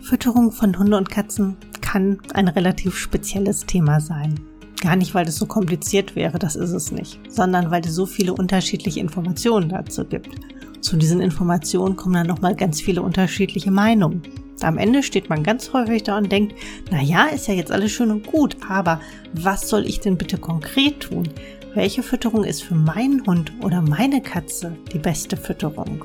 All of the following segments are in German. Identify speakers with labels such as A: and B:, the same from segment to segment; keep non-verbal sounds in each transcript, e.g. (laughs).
A: Fütterung von Hunde und Katzen kann ein relativ spezielles Thema sein. Gar nicht, weil es so kompliziert wäre, das ist es nicht, sondern weil es so viele unterschiedliche Informationen dazu gibt. Zu diesen Informationen kommen dann nochmal ganz viele unterschiedliche Meinungen. Am Ende steht man ganz häufig da und denkt, na ja, ist ja jetzt alles schön und gut, aber was soll ich denn bitte konkret tun? Welche Fütterung ist für meinen Hund oder meine Katze die beste Fütterung?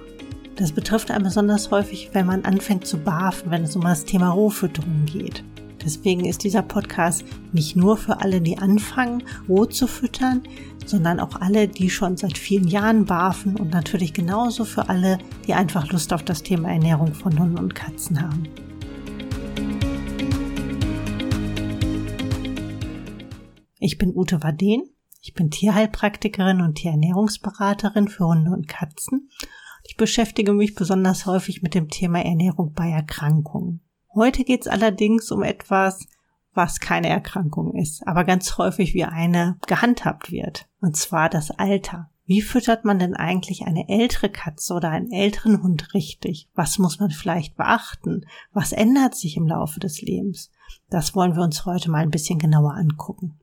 A: Das betrifft einen besonders häufig, wenn man anfängt zu barfen, wenn es um das Thema Rohfütterung geht. Deswegen ist dieser Podcast nicht nur für alle, die anfangen, roh zu füttern, sondern auch alle, die schon seit vielen Jahren barfen und natürlich genauso für alle, die einfach Lust auf das Thema Ernährung von Hunden und Katzen haben. Ich bin Ute Waden. Ich bin Tierheilpraktikerin und Tierernährungsberaterin für Hunde und Katzen ich beschäftige mich besonders häufig mit dem Thema Ernährung bei Erkrankungen. Heute geht es allerdings um etwas, was keine Erkrankung ist, aber ganz häufig wie eine gehandhabt wird, und zwar das Alter. Wie füttert man denn eigentlich eine ältere Katze oder einen älteren Hund richtig? Was muss man vielleicht beachten? Was ändert sich im Laufe des Lebens? Das wollen wir uns heute mal ein bisschen genauer angucken.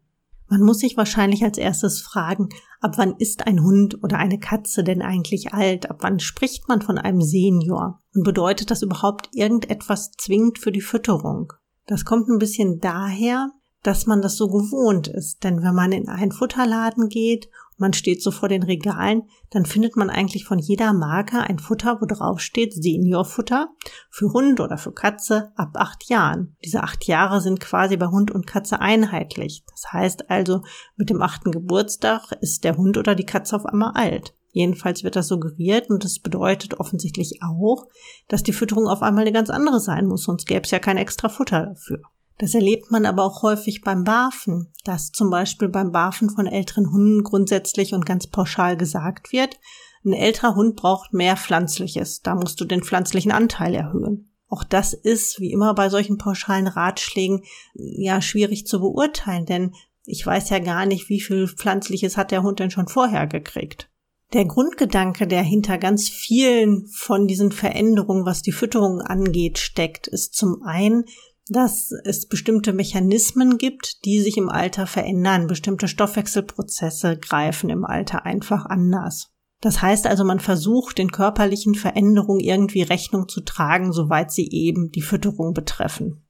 A: Man muss sich wahrscheinlich als erstes fragen, ab wann ist ein Hund oder eine Katze denn eigentlich alt? Ab wann spricht man von einem Senior? Und bedeutet das überhaupt irgendetwas zwingend für die Fütterung? Das kommt ein bisschen daher, dass man das so gewohnt ist. Denn wenn man in einen Futterladen geht man steht so vor den Regalen, dann findet man eigentlich von jeder Marke ein Futter, wo drauf steht Seniorfutter für Hund oder für Katze ab acht Jahren. Diese acht Jahre sind quasi bei Hund und Katze einheitlich. Das heißt also, mit dem achten Geburtstag ist der Hund oder die Katze auf einmal alt. Jedenfalls wird das suggeriert und das bedeutet offensichtlich auch, dass die Fütterung auf einmal eine ganz andere sein muss, sonst gäbe es ja kein extra Futter dafür. Das erlebt man aber auch häufig beim Barfen, dass zum Beispiel beim Barfen von älteren Hunden grundsätzlich und ganz pauschal gesagt wird, ein älterer Hund braucht mehr Pflanzliches, da musst du den pflanzlichen Anteil erhöhen. Auch das ist, wie immer bei solchen pauschalen Ratschlägen, ja schwierig zu beurteilen, denn ich weiß ja gar nicht, wie viel Pflanzliches hat der Hund denn schon vorher gekriegt. Der Grundgedanke, der hinter ganz vielen von diesen Veränderungen, was die Fütterung angeht, steckt, ist zum einen, dass es bestimmte Mechanismen gibt, die sich im Alter verändern. Bestimmte Stoffwechselprozesse greifen im Alter einfach anders. Das heißt also, man versucht, den körperlichen Veränderungen irgendwie Rechnung zu tragen, soweit sie eben die Fütterung betreffen.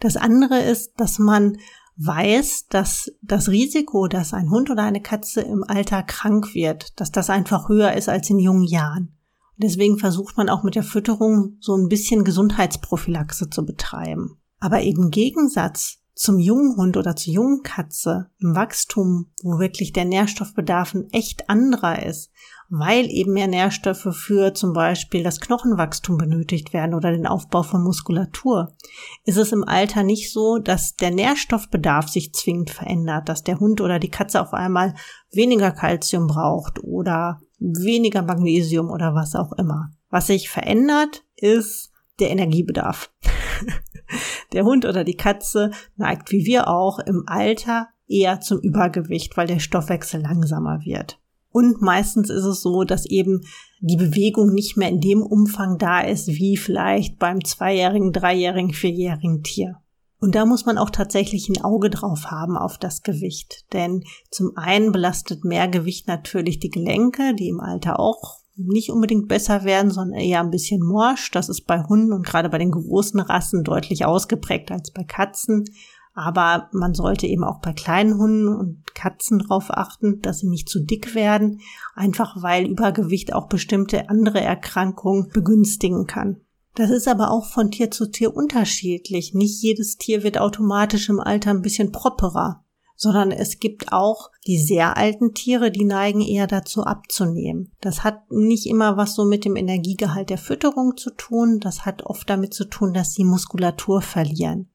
A: Das andere ist, dass man weiß, dass das Risiko, dass ein Hund oder eine Katze im Alter krank wird, dass das einfach höher ist als in jungen Jahren. Deswegen versucht man auch mit der Fütterung so ein bisschen Gesundheitsprophylaxe zu betreiben. Aber im Gegensatz zum jungen Hund oder zur jungen Katze im Wachstum, wo wirklich der Nährstoffbedarf ein echt anderer ist, weil eben mehr Nährstoffe für zum Beispiel das Knochenwachstum benötigt werden oder den Aufbau von Muskulatur, ist es im Alter nicht so, dass der Nährstoffbedarf sich zwingend verändert, dass der Hund oder die Katze auf einmal weniger Kalzium braucht oder weniger Magnesium oder was auch immer. Was sich verändert, ist der Energiebedarf. (laughs) der Hund oder die Katze neigt wie wir auch im Alter eher zum Übergewicht, weil der Stoffwechsel langsamer wird. Und meistens ist es so, dass eben die Bewegung nicht mehr in dem Umfang da ist, wie vielleicht beim zweijährigen, dreijährigen, vierjährigen Tier. Und da muss man auch tatsächlich ein Auge drauf haben auf das Gewicht. Denn zum einen belastet mehr Gewicht natürlich die Gelenke, die im Alter auch nicht unbedingt besser werden, sondern eher ein bisschen morsch. Das ist bei Hunden und gerade bei den großen Rassen deutlich ausgeprägt als bei Katzen. Aber man sollte eben auch bei kleinen Hunden und Katzen darauf achten, dass sie nicht zu dick werden, einfach weil Übergewicht auch bestimmte andere Erkrankungen begünstigen kann. Das ist aber auch von Tier zu Tier unterschiedlich. Nicht jedes Tier wird automatisch im Alter ein bisschen properer, sondern es gibt auch die sehr alten Tiere, die neigen eher dazu abzunehmen. Das hat nicht immer was so mit dem Energiegehalt der Fütterung zu tun, das hat oft damit zu tun, dass sie Muskulatur verlieren.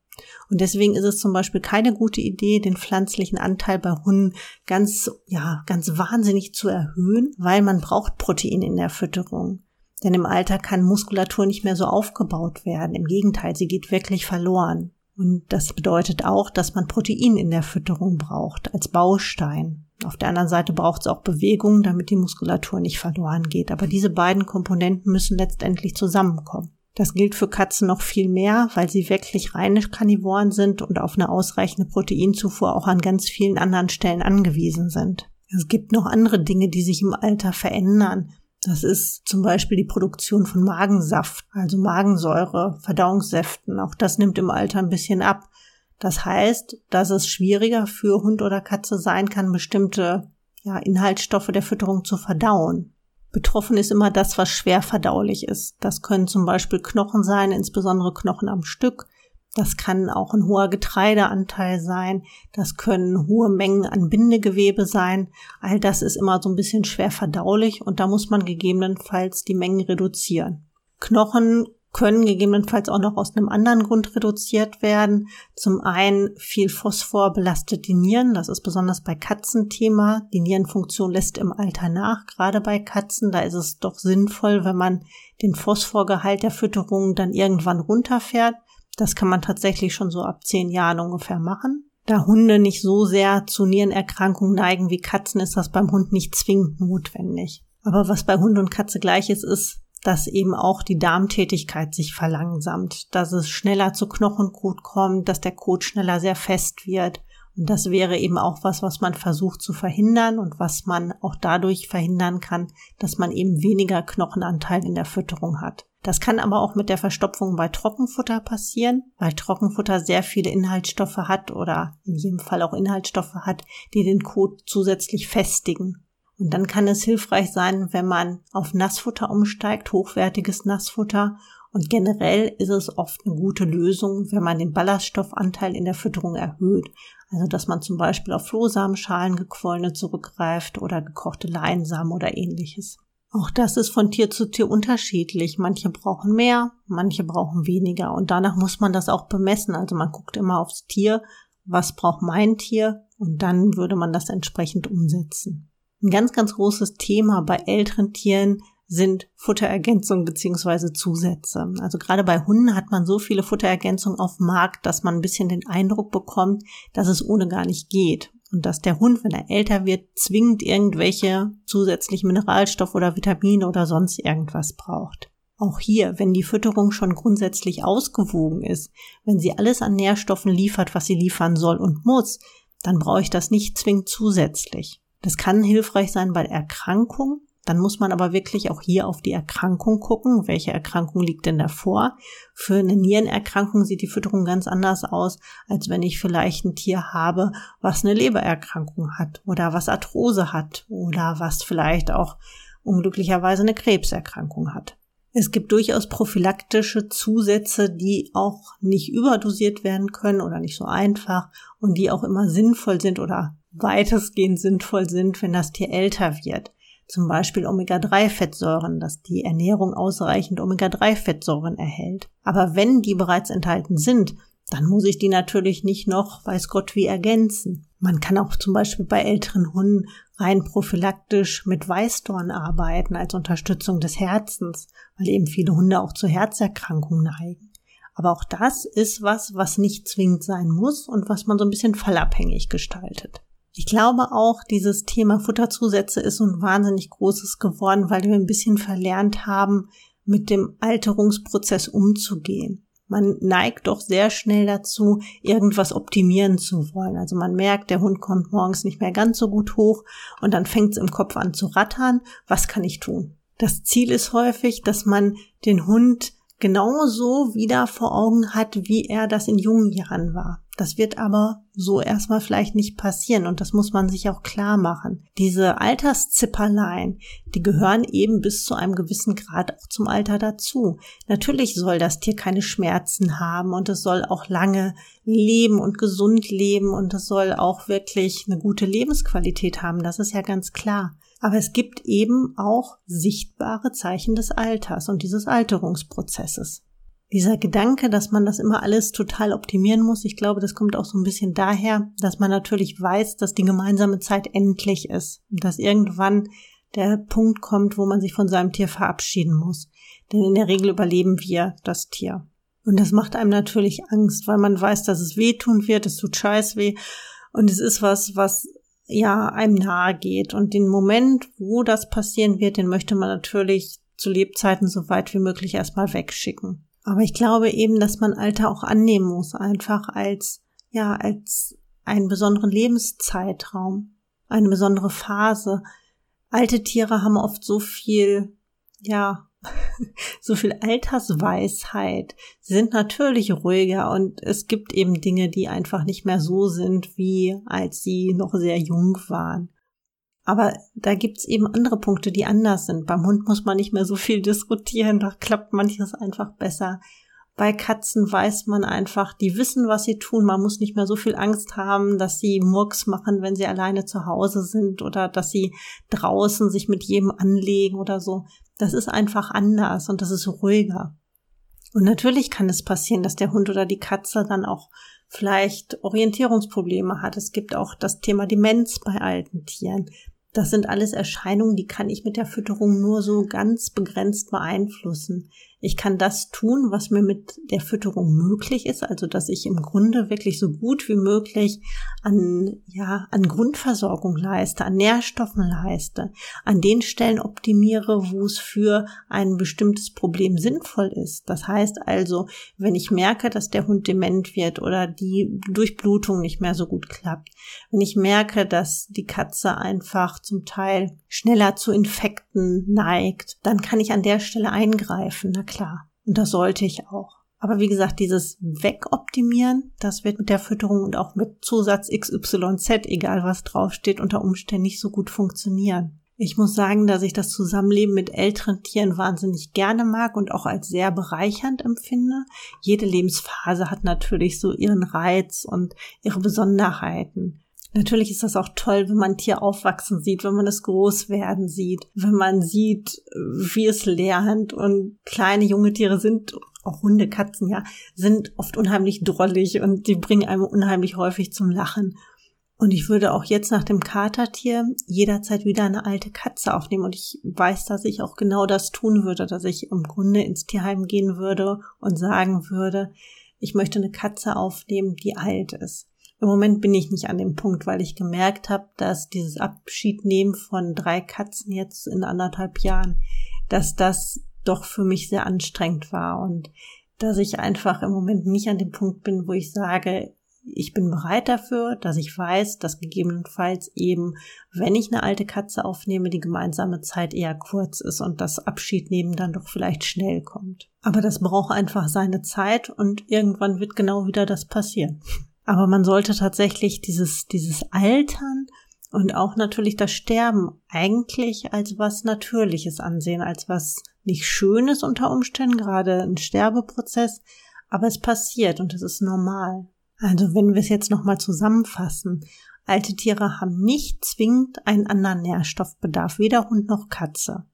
A: Und deswegen ist es zum Beispiel keine gute Idee, den pflanzlichen Anteil bei Hunden ganz, ja, ganz wahnsinnig zu erhöhen, weil man braucht Protein in der Fütterung. Denn im Alter kann Muskulatur nicht mehr so aufgebaut werden. Im Gegenteil, sie geht wirklich verloren. Und das bedeutet auch, dass man Protein in der Fütterung braucht als Baustein. Auf der anderen Seite braucht es auch Bewegung, damit die Muskulatur nicht verloren geht. Aber diese beiden Komponenten müssen letztendlich zusammenkommen. Das gilt für Katzen noch viel mehr, weil sie wirklich reine Karnivoren sind und auf eine ausreichende Proteinzufuhr auch an ganz vielen anderen Stellen angewiesen sind. Es gibt noch andere Dinge, die sich im Alter verändern. Das ist zum Beispiel die Produktion von Magensaft, also Magensäure, Verdauungssäften. Auch das nimmt im Alter ein bisschen ab. Das heißt, dass es schwieriger für Hund oder Katze sein kann, bestimmte ja, Inhaltsstoffe der Fütterung zu verdauen. Betroffen ist immer das, was schwer verdaulich ist. Das können zum Beispiel Knochen sein, insbesondere Knochen am Stück. Das kann auch ein hoher Getreideanteil sein. Das können hohe Mengen an Bindegewebe sein. All das ist immer so ein bisschen schwer verdaulich und da muss man gegebenenfalls die Mengen reduzieren. Knochen können gegebenenfalls auch noch aus einem anderen Grund reduziert werden. Zum einen viel Phosphor belastet die Nieren. Das ist besonders bei Katzen Thema. Die Nierenfunktion lässt im Alter nach, gerade bei Katzen. Da ist es doch sinnvoll, wenn man den Phosphorgehalt der Fütterung dann irgendwann runterfährt. Das kann man tatsächlich schon so ab zehn Jahren ungefähr machen. Da Hunde nicht so sehr zu Nierenerkrankungen neigen wie Katzen, ist das beim Hund nicht zwingend notwendig. Aber was bei Hund und Katze gleich ist, ist, dass eben auch die Darmtätigkeit sich verlangsamt, dass es schneller zu Knochenkot kommt, dass der Kot schneller sehr fest wird. Und das wäre eben auch was, was man versucht zu verhindern und was man auch dadurch verhindern kann, dass man eben weniger Knochenanteil in der Fütterung hat. Das kann aber auch mit der Verstopfung bei Trockenfutter passieren, weil Trockenfutter sehr viele Inhaltsstoffe hat oder in jedem Fall auch Inhaltsstoffe hat, die den Kot zusätzlich festigen. Und dann kann es hilfreich sein, wenn man auf Nassfutter umsteigt, hochwertiges Nassfutter. Und generell ist es oft eine gute Lösung, wenn man den Ballaststoffanteil in der Fütterung erhöht. Also, dass man zum Beispiel auf Flohsamenschalen gequollene zurückgreift oder gekochte Leinsamen oder ähnliches. Auch das ist von Tier zu Tier unterschiedlich. Manche brauchen mehr, manche brauchen weniger. Und danach muss man das auch bemessen. Also man guckt immer aufs Tier, was braucht mein Tier? Und dann würde man das entsprechend umsetzen. Ein ganz, ganz großes Thema bei älteren Tieren sind Futterergänzungen beziehungsweise Zusätze. Also gerade bei Hunden hat man so viele Futterergänzungen auf dem Markt, dass man ein bisschen den Eindruck bekommt, dass es ohne gar nicht geht und dass der Hund, wenn er älter wird, zwingend irgendwelche zusätzlichen Mineralstoffe oder Vitamine oder sonst irgendwas braucht. Auch hier, wenn die Fütterung schon grundsätzlich ausgewogen ist, wenn sie alles an Nährstoffen liefert, was sie liefern soll und muss, dann brauche ich das nicht zwingend zusätzlich. Das kann hilfreich sein bei Erkrankungen, dann muss man aber wirklich auch hier auf die Erkrankung gucken. Welche Erkrankung liegt denn davor? Für eine Nierenerkrankung sieht die Fütterung ganz anders aus, als wenn ich vielleicht ein Tier habe, was eine Lebererkrankung hat oder was Arthrose hat oder was vielleicht auch unglücklicherweise eine Krebserkrankung hat. Es gibt durchaus prophylaktische Zusätze, die auch nicht überdosiert werden können oder nicht so einfach und die auch immer sinnvoll sind oder weitestgehend sinnvoll sind, wenn das Tier älter wird zum Beispiel Omega-3-Fettsäuren, dass die Ernährung ausreichend Omega-3-Fettsäuren erhält. Aber wenn die bereits enthalten sind, dann muss ich die natürlich nicht noch, weiß Gott, wie ergänzen. Man kann auch zum Beispiel bei älteren Hunden rein prophylaktisch mit Weißdorn arbeiten als Unterstützung des Herzens, weil eben viele Hunde auch zu Herzerkrankungen neigen. Aber auch das ist was, was nicht zwingend sein muss und was man so ein bisschen fallabhängig gestaltet. Ich glaube auch, dieses Thema Futterzusätze ist ein wahnsinnig großes geworden, weil wir ein bisschen verlernt haben, mit dem Alterungsprozess umzugehen. Man neigt doch sehr schnell dazu, irgendwas optimieren zu wollen. Also man merkt, der Hund kommt morgens nicht mehr ganz so gut hoch und dann fängt es im Kopf an zu rattern. Was kann ich tun? Das Ziel ist häufig, dass man den Hund genauso wieder vor Augen hat, wie er das in jungen Jahren war. Das wird aber so erstmal vielleicht nicht passieren und das muss man sich auch klar machen. Diese Alterszipperlein, die gehören eben bis zu einem gewissen Grad auch zum Alter dazu. Natürlich soll das Tier keine Schmerzen haben und es soll auch lange leben und gesund leben und es soll auch wirklich eine gute Lebensqualität haben. Das ist ja ganz klar. Aber es gibt eben auch sichtbare Zeichen des Alters und dieses Alterungsprozesses. Dieser Gedanke, dass man das immer alles total optimieren muss, ich glaube, das kommt auch so ein bisschen daher, dass man natürlich weiß, dass die gemeinsame Zeit endlich ist dass irgendwann der Punkt kommt, wo man sich von seinem Tier verabschieden muss. Denn in der Regel überleben wir das Tier. Und das macht einem natürlich Angst, weil man weiß, dass es wehtun wird, es tut scheiß weh. Und es ist was, was ja einem nahe geht. Und den Moment, wo das passieren wird, den möchte man natürlich zu Lebzeiten so weit wie möglich erstmal wegschicken. Aber ich glaube eben, dass man Alter auch annehmen muss, einfach als, ja, als einen besonderen Lebenszeitraum, eine besondere Phase. Alte Tiere haben oft so viel, ja, (laughs) so viel Altersweisheit, Sie sind natürlich ruhiger und es gibt eben Dinge, die einfach nicht mehr so sind, wie als sie noch sehr jung waren. Aber da gibt's eben andere Punkte, die anders sind. Beim Hund muss man nicht mehr so viel (laughs) diskutieren, da klappt manches einfach besser. Bei Katzen weiß man einfach, die wissen, was sie tun. Man muss nicht mehr so viel Angst haben, dass sie Murks machen, wenn sie alleine zu Hause sind oder dass sie draußen sich mit jedem anlegen oder so. Das ist einfach anders und das ist ruhiger. Und natürlich kann es passieren, dass der Hund oder die Katze dann auch vielleicht Orientierungsprobleme hat. Es gibt auch das Thema Demenz bei alten Tieren. Das sind alles Erscheinungen, die kann ich mit der Fütterung nur so ganz begrenzt beeinflussen. Ich kann das tun, was mir mit der Fütterung möglich ist, also dass ich im Grunde wirklich so gut wie möglich an, ja, an Grundversorgung leiste, an Nährstoffen leiste, an den Stellen optimiere, wo es für ein bestimmtes Problem sinnvoll ist. Das heißt also, wenn ich merke, dass der Hund dement wird oder die Durchblutung nicht mehr so gut klappt, wenn ich merke, dass die Katze einfach zum Teil schneller zu Infekten neigt, dann kann ich an der Stelle eingreifen, klar. Und das sollte ich auch. Aber wie gesagt, dieses Wegoptimieren, das wird mit der Fütterung und auch mit Zusatz XYZ, egal was draufsteht, unter Umständen nicht so gut funktionieren. Ich muss sagen, dass ich das Zusammenleben mit älteren Tieren wahnsinnig gerne mag und auch als sehr bereichernd empfinde. Jede Lebensphase hat natürlich so ihren Reiz und ihre Besonderheiten. Natürlich ist das auch toll, wenn man ein Tier aufwachsen sieht, wenn man es groß werden sieht, wenn man sieht, wie es lernt und kleine junge Tiere sind auch Hunde, Katzen, ja, sind oft unheimlich drollig und die bringen einem unheimlich häufig zum Lachen. Und ich würde auch jetzt nach dem Katertier jederzeit wieder eine alte Katze aufnehmen. Und ich weiß, dass ich auch genau das tun würde, dass ich im Grunde ins Tierheim gehen würde und sagen würde, ich möchte eine Katze aufnehmen, die alt ist. Im Moment bin ich nicht an dem Punkt, weil ich gemerkt habe, dass dieses Abschiednehmen von drei Katzen jetzt in anderthalb Jahren, dass das doch für mich sehr anstrengend war und dass ich einfach im Moment nicht an dem Punkt bin, wo ich sage, ich bin bereit dafür, dass ich weiß, dass gegebenenfalls eben, wenn ich eine alte Katze aufnehme, die gemeinsame Zeit eher kurz ist und das Abschiednehmen dann doch vielleicht schnell kommt. Aber das braucht einfach seine Zeit und irgendwann wird genau wieder das passieren. Aber man sollte tatsächlich dieses, dieses Altern und auch natürlich das Sterben eigentlich als was Natürliches ansehen, als was nicht Schönes unter Umständen, gerade ein Sterbeprozess, aber es passiert und es ist normal. Also wenn wir es jetzt nochmal zusammenfassen, alte Tiere haben nicht zwingend einen anderen Nährstoffbedarf, weder Hund noch Katze.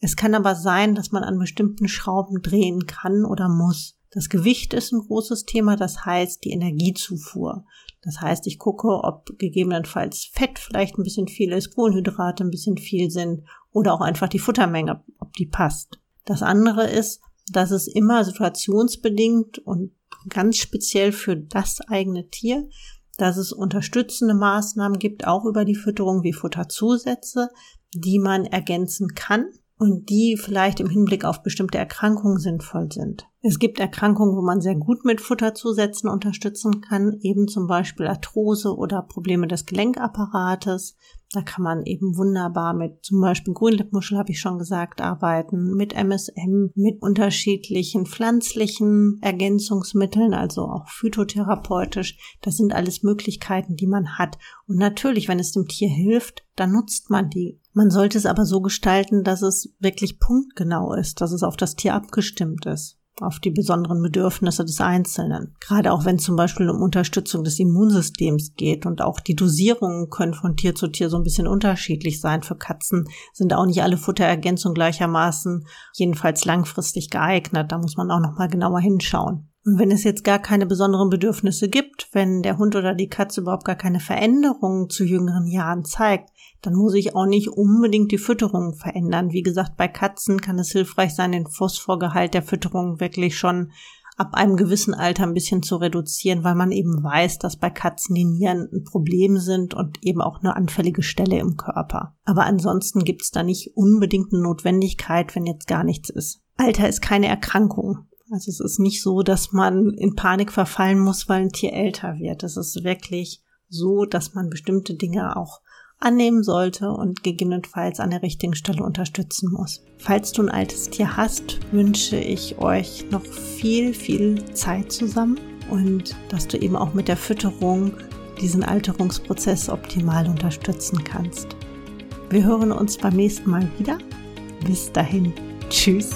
A: Es kann aber sein, dass man an bestimmten Schrauben drehen kann oder muss. Das Gewicht ist ein großes Thema, das heißt die Energiezufuhr. Das heißt, ich gucke, ob gegebenenfalls Fett vielleicht ein bisschen viel ist, Kohlenhydrate ein bisschen viel sind oder auch einfach die Futtermenge, ob die passt. Das andere ist, dass es immer situationsbedingt und ganz speziell für das eigene Tier, dass es unterstützende Maßnahmen gibt, auch über die Fütterung wie Futterzusätze, die man ergänzen kann und die vielleicht im Hinblick auf bestimmte Erkrankungen sinnvoll sind. Es gibt Erkrankungen, wo man sehr gut mit Futterzusätzen unterstützen kann, eben zum Beispiel Arthrose oder Probleme des Gelenkapparates. Da kann man eben wunderbar mit zum Beispiel Grünlippmuschel, habe ich schon gesagt, arbeiten, mit MSM, mit unterschiedlichen pflanzlichen Ergänzungsmitteln, also auch phytotherapeutisch. Das sind alles Möglichkeiten, die man hat. Und natürlich, wenn es dem Tier hilft, dann nutzt man die. Man sollte es aber so gestalten, dass es wirklich punktgenau ist, dass es auf das Tier abgestimmt ist auf die besonderen Bedürfnisse des Einzelnen. Gerade auch wenn zum Beispiel um Unterstützung des Immunsystems geht und auch die Dosierungen können von Tier zu Tier so ein bisschen unterschiedlich sein. Für Katzen sind auch nicht alle Futterergänzungen gleichermaßen jedenfalls langfristig geeignet. Da muss man auch noch mal genauer hinschauen. Und wenn es jetzt gar keine besonderen Bedürfnisse gibt, wenn der Hund oder die Katze überhaupt gar keine Veränderungen zu jüngeren Jahren zeigt, dann muss ich auch nicht unbedingt die Fütterung verändern. Wie gesagt, bei Katzen kann es hilfreich sein, den Phosphorgehalt der Fütterung wirklich schon ab einem gewissen Alter ein bisschen zu reduzieren, weil man eben weiß, dass bei Katzen die Nieren ein Problem sind und eben auch eine anfällige Stelle im Körper. Aber ansonsten gibt es da nicht unbedingt eine Notwendigkeit, wenn jetzt gar nichts ist. Alter ist keine Erkrankung. Also es ist nicht so, dass man in Panik verfallen muss, weil ein Tier älter wird. Es ist wirklich so, dass man bestimmte Dinge auch annehmen sollte und gegebenenfalls an der richtigen Stelle unterstützen muss. Falls du ein altes Tier hast, wünsche ich euch noch viel, viel Zeit zusammen und dass du eben auch mit der Fütterung diesen Alterungsprozess optimal unterstützen kannst. Wir hören uns beim nächsten Mal wieder. Bis dahin. Tschüss.